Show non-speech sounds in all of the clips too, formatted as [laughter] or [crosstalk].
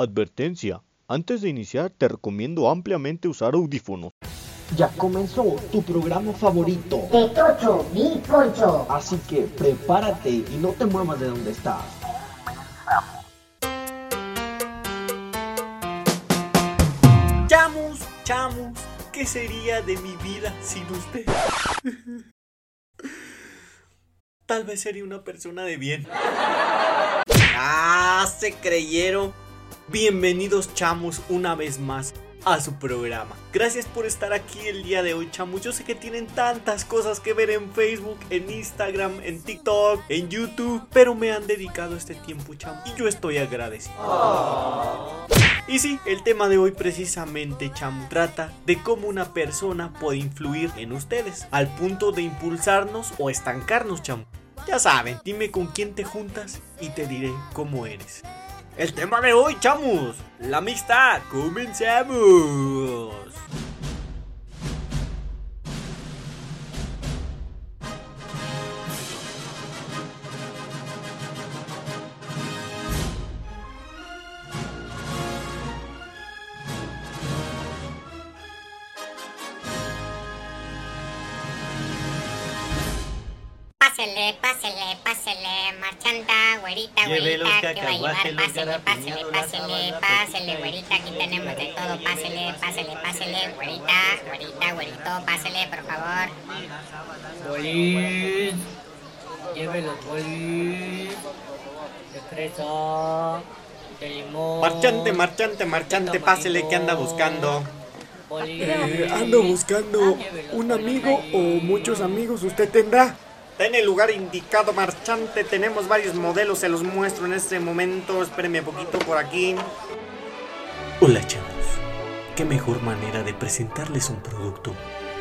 Advertencia. Antes de iniciar te recomiendo ampliamente usar audífonos. Ya comenzó tu programa favorito. De Tocho, Bizcocho. Así que prepárate y no te muevas de donde estás. Chamus, chamus, ¿qué sería de mi vida sin usted? Tal vez sería una persona de bien. Ah, se creyeron. Bienvenidos chamos una vez más a su programa. Gracias por estar aquí el día de hoy, chamos. Yo sé que tienen tantas cosas que ver en Facebook, en Instagram, en TikTok, en YouTube, pero me han dedicado este tiempo, chamos, y yo estoy agradecido. Y sí, el tema de hoy precisamente, chamo, trata de cómo una persona puede influir en ustedes, al punto de impulsarnos o estancarnos, chamo. Ya saben, dime con quién te juntas y te diré cómo eres. El tema de hoy, chamos, la amistad. Comenzamos. Pásele, pásele, pásele, marchanta, güerita, güerita, que va a llevar, pásele, pásele, pásele, pásele, güerita, aquí tenemos de todo, pásele, pásele, pásele, güerita, güerita, güerito, pásele, por favor. Bolis. Lleve los bolis. De fresa. De limón. Marchante, marchante, marchante, pásele que anda buscando. Eh, ando buscando un amigo o muchos amigos usted tendrá. Está en el lugar indicado, marchante. Tenemos varios modelos, se los muestro en este momento. Espéreme un poquito por aquí. Hola, chavos. Qué mejor manera de presentarles un producto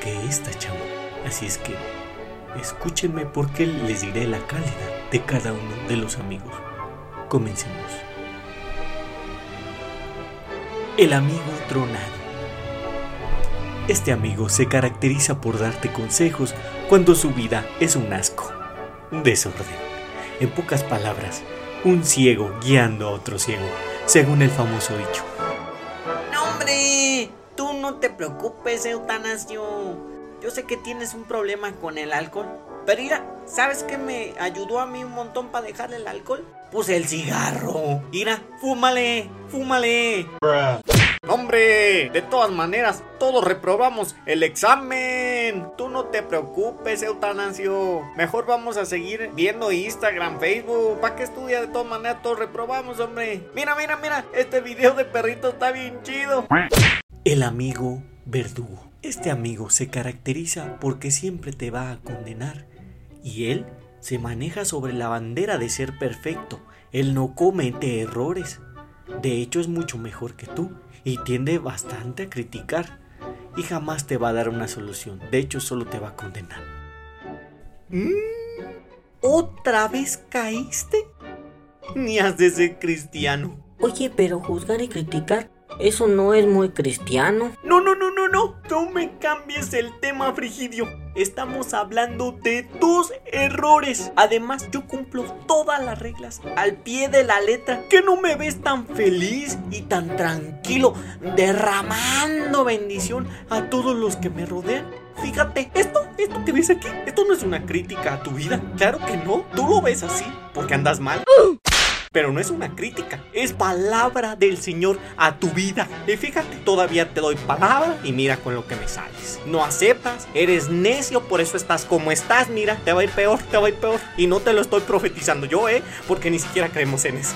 que esta, chavo. Así es que escúchenme porque les diré la calidad de cada uno de los amigos. Comencemos. El amigo tronado. Este amigo se caracteriza por darte consejos cuando su vida es un asco, un desorden. En pocas palabras, un ciego guiando a otro ciego, según el famoso dicho. ¡No, hombre! Tú no te preocupes, Eutanasio. Yo sé que tienes un problema con el alcohol. Pero mira, ¿sabes qué me ayudó a mí un montón para dejar el alcohol? Pues el cigarro. Mira, fúmale, fúmale. Hombre, de todas maneras, todos reprobamos el examen. Tú no te preocupes, Eutanasio. Mejor vamos a seguir viendo Instagram, Facebook. ¿Para qué estudia? De todas maneras, todos reprobamos, hombre. Mira, mira, mira. Este video de perrito está bien chido. El amigo verdugo. Este amigo se caracteriza porque siempre te va a condenar. Y él se maneja sobre la bandera de ser perfecto. Él no comete errores. De hecho es mucho mejor que tú y tiende bastante a criticar y jamás te va a dar una solución. De hecho solo te va a condenar. ¿Mm? ¿Otra vez caíste? Ni has de ser cristiano. Oye, pero juzgar y criticar, eso no es muy cristiano. No, no, no, no, no. No me cambies el tema, Frigidio. Estamos hablando de tus errores. Además, yo cumplo todas las reglas al pie de la letra. ¿Que no me ves tan feliz y tan tranquilo, derramando bendición a todos los que me rodean? Fíjate, esto, esto que ves aquí, esto no es una crítica a tu vida. Claro que no. Tú lo ves así porque andas mal. Pero no es una crítica, es palabra del Señor a tu vida. Y fíjate, todavía te doy palabra y mira con lo que me sales. No aceptas, eres necio, por eso estás como estás. Mira, te va a ir peor, te va a ir peor. Y no te lo estoy profetizando yo, ¿eh? Porque ni siquiera creemos en eso.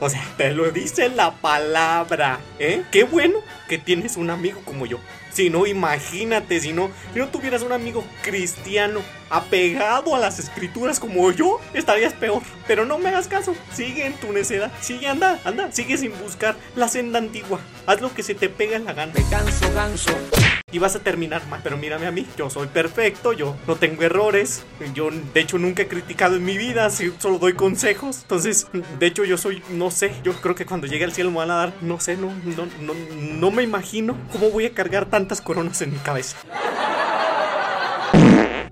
O sea, te lo dice la palabra, ¿eh? Qué bueno que tienes un amigo como yo. Si no, imagínate, si no, si no tuvieras un amigo cristiano apegado a las escrituras como yo, estarías peor. Pero no me hagas caso, sigue en tu necedad, sigue, anda, anda, sigue sin buscar la senda antigua. Haz lo que se te pega en la gana. Ganso, ganso. Y vas a terminar mal. Pero mírame a mí, yo soy perfecto, yo no tengo errores. Yo, de hecho, nunca he criticado en mi vida, solo doy consejos. Entonces, de hecho, yo soy, no sé, yo creo que cuando llegue al cielo me van a dar, no sé, no, no, no, no me imagino cómo voy a cargar tantas coronas en mi cabeza.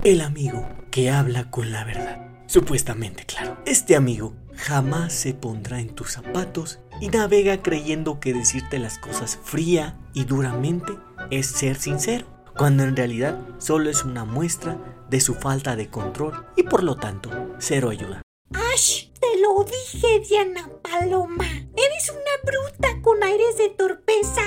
El amigo que habla con la verdad. Supuestamente, claro. Este amigo jamás se pondrá en tus zapatos y navega creyendo que decirte las cosas fría y duramente es ser sincero, cuando en realidad solo es una muestra de su falta de control y por lo tanto cero ayuda. ¡Ash! Te lo dije, Diana Paloma. Eres una bruta con aires de torpeza.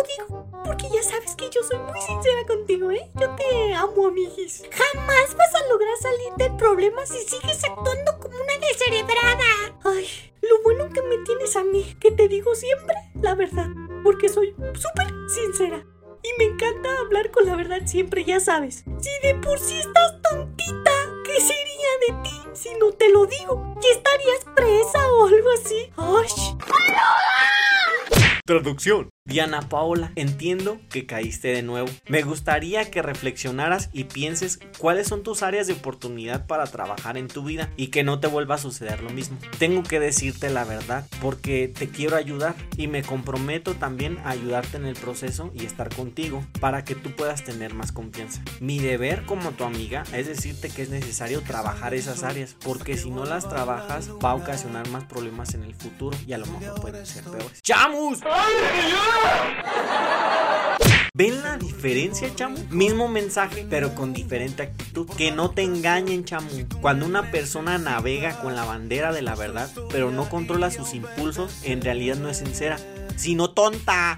Lo digo porque ya sabes que yo soy muy sincera contigo, ¿eh? Yo te amo, amiguis. Jamás vas a lograr salir del problema si sigues actuando como una descerebrada. Ay, lo bueno que me tienes a mí, que te digo siempre la verdad, porque soy súper sincera. Y me encanta hablar con la verdad siempre, ya sabes. Si de por sí estás tontita, ¿qué sería de ti si no te lo digo? ¿Y estarías presa o algo así? ¡Ay! Traducción. Diana Paola, entiendo que caíste de nuevo. Me gustaría que reflexionaras y pienses cuáles son tus áreas de oportunidad para trabajar en tu vida y que no te vuelva a suceder lo mismo. Tengo que decirte la verdad porque te quiero ayudar y me comprometo también a ayudarte en el proceso y estar contigo para que tú puedas tener más confianza. Mi deber como tu amiga es decirte que es necesario trabajar esas áreas porque si no las trabajas va a ocasionar más problemas en el futuro y a lo mejor pueden ser peores. ¡Chamus! ¿Ven la diferencia, chamo? Mismo mensaje, pero con diferente actitud. Que no te engañen, chamo. Cuando una persona navega con la bandera de la verdad, pero no controla sus impulsos, en realidad no es sincera, sino tonta.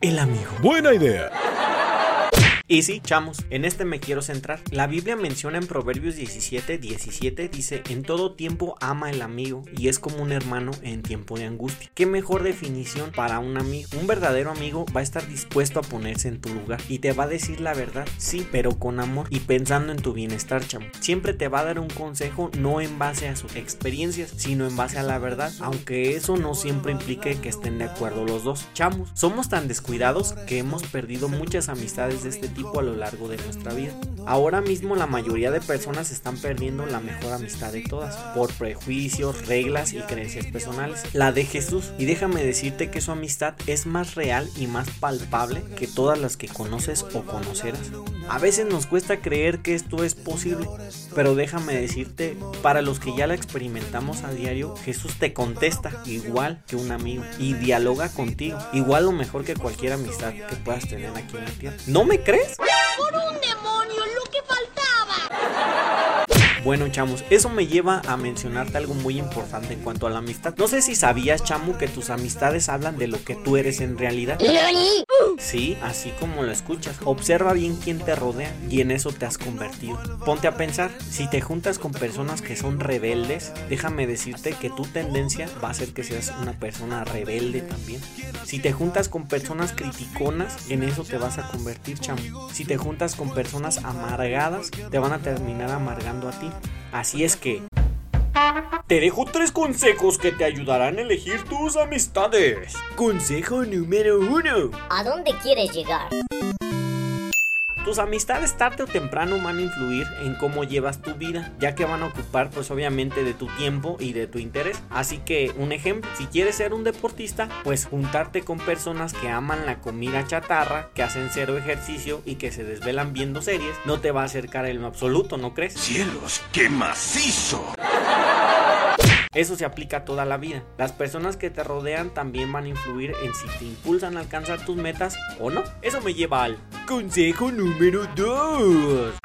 El amigo. Buena idea. Y sí, chamos, en este me quiero centrar. La Biblia menciona en Proverbios 17, 17, dice, en todo tiempo ama el amigo y es como un hermano en tiempo de angustia. ¿Qué mejor definición para un amigo? Un verdadero amigo va a estar dispuesto a ponerse en tu lugar y te va a decir la verdad, sí, pero con amor y pensando en tu bienestar, chamo. Siempre te va a dar un consejo no en base a sus experiencias, sino en base a la verdad, aunque eso no siempre implique que estén de acuerdo los dos. Chamos, somos tan descuidados que hemos perdido muchas amistades de este tipo a lo largo de nuestra vida. Ahora mismo la mayoría de personas están perdiendo la mejor amistad de todas por prejuicios, reglas y creencias personales. La de Jesús. Y déjame decirte que su amistad es más real y más palpable que todas las que conoces o conocerás. A veces nos cuesta creer que esto es posible, pero déjame decirte, para los que ya la experimentamos a diario, Jesús te contesta igual que un amigo y dialoga contigo, igual o mejor que cualquier amistad que puedas tener aquí en la tierra. ¿No me crees? ¡Por un demonio! ¡Lo que faltaba! Bueno, chamos, eso me lleva a mencionarte algo muy importante en cuanto a la amistad. No sé si sabías, chamo, que tus amistades hablan de lo que tú eres en realidad. Sí, así como lo escuchas. Observa bien quién te rodea y en eso te has convertido. Ponte a pensar, si te juntas con personas que son rebeldes, déjame decirte que tu tendencia va a ser que seas una persona rebelde también. Si te juntas con personas criticonas, en eso te vas a convertir, chamo. Si te juntas con personas amargadas, te van a terminar amargando a ti. Así es que te dejo tres consejos que te ayudarán a elegir tus amistades. Consejo número uno. ¿A dónde quieres llegar? Tus amistades tarde o temprano van a influir en cómo llevas tu vida, ya que van a ocupar pues obviamente de tu tiempo y de tu interés. Así que un ejemplo, si quieres ser un deportista, pues juntarte con personas que aman la comida chatarra, que hacen cero ejercicio y que se desvelan viendo series, no te va a acercar en lo absoluto, ¿no crees? ¡Cielos, qué macizo! Eso se aplica toda la vida. Las personas que te rodean también van a influir en si te impulsan a alcanzar tus metas o no. Eso me lleva al consejo número 2.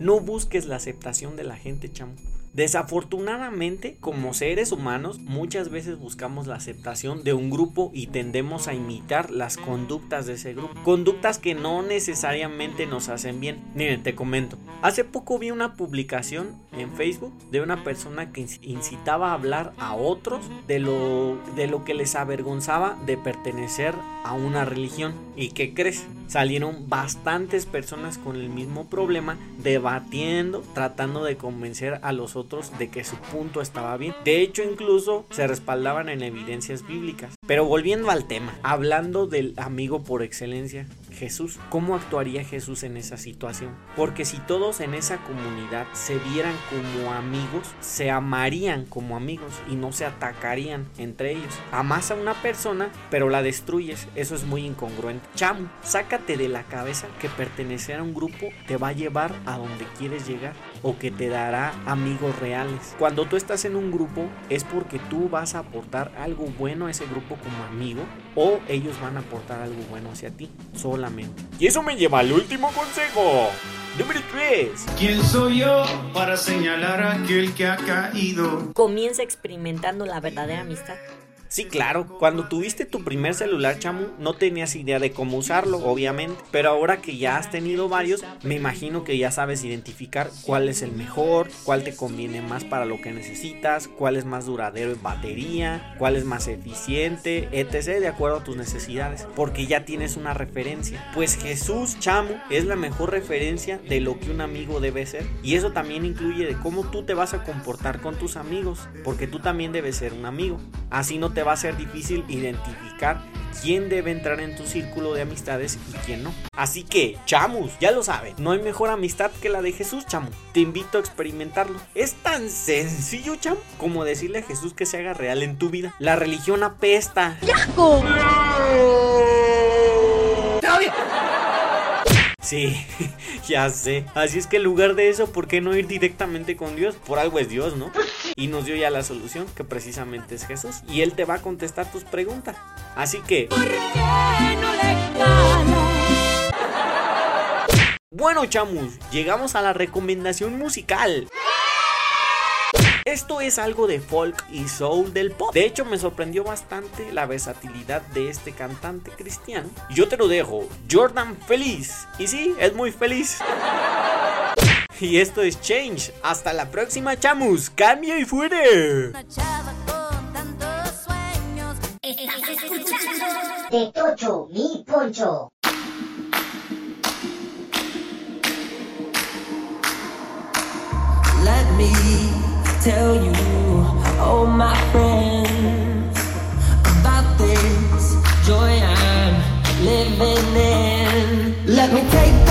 No busques la aceptación de la gente, chamo. Desafortunadamente, como seres humanos, muchas veces buscamos la aceptación de un grupo y tendemos a imitar las conductas de ese grupo. Conductas que no necesariamente nos hacen bien. Miren, te comento. Hace poco vi una publicación en Facebook de una persona que incitaba a hablar a otros de lo, de lo que les avergonzaba de pertenecer a una religión. ¿Y qué crees? Salieron bastantes personas con el mismo problema debatiendo, tratando de convencer a los otros de que su punto estaba bien. De hecho, incluso se respaldaban en evidencias bíblicas. Pero volviendo al tema, hablando del amigo por excelencia, Jesús. ¿Cómo actuaría Jesús en esa situación? Porque si todos en esa comunidad se vieran como amigos, se amarían como amigos y no se atacarían entre ellos. Amas a una persona, pero la destruyes. Eso es muy incongruente. Chamu, sácate de la cabeza que pertenecer a un grupo te va a llevar a donde quieres llegar o que te dará amigos reales. Cuando tú estás en un grupo es porque tú vas a aportar algo bueno a ese grupo como amigo o ellos van a aportar algo bueno hacia ti solamente. Y eso me lleva al último consejo. Número 3. ¿Quién soy yo para señalar a aquel que ha caído? Comienza experimentando la verdadera amistad. Sí, claro, cuando tuviste tu primer celular, Chamu, no tenías idea de cómo usarlo, obviamente, pero ahora que ya has tenido varios, me imagino que ya sabes identificar cuál es el mejor, cuál te conviene más para lo que necesitas, cuál es más duradero en batería, cuál es más eficiente, etc., de acuerdo a tus necesidades, porque ya tienes una referencia. Pues Jesús, Chamu, es la mejor referencia de lo que un amigo debe ser, y eso también incluye de cómo tú te vas a comportar con tus amigos, porque tú también debes ser un amigo. Así no te va a ser difícil identificar quién debe entrar en tu círculo de amistades y quién no. Así que, chamus, ya lo saben, no hay mejor amistad que la de Jesús, chamo. Te invito a experimentarlo. Es tan sencillo, chamo, como decirle a Jesús que se haga real en tu vida. La religión apesta. Sí, [laughs] ya sé. Así es que en lugar de eso, ¿por qué no ir directamente con Dios? Por algo es Dios, ¿no? Y nos dio ya la solución, que precisamente es Jesús. Y Él te va a contestar tus preguntas. Así que... Bueno, chamus, llegamos a la recomendación musical. Esto es algo de folk y soul del pop. De hecho, me sorprendió bastante la versatilidad de este cantante cristiano. Yo te lo dejo, Jordan Feliz. Y sí, es muy feliz. Y esto es Change. Hasta la próxima, chamus. Cambio y fuera. De Tocho, mi poncho. Let me tell you, oh my friends, about this joy I'm living in. Let me take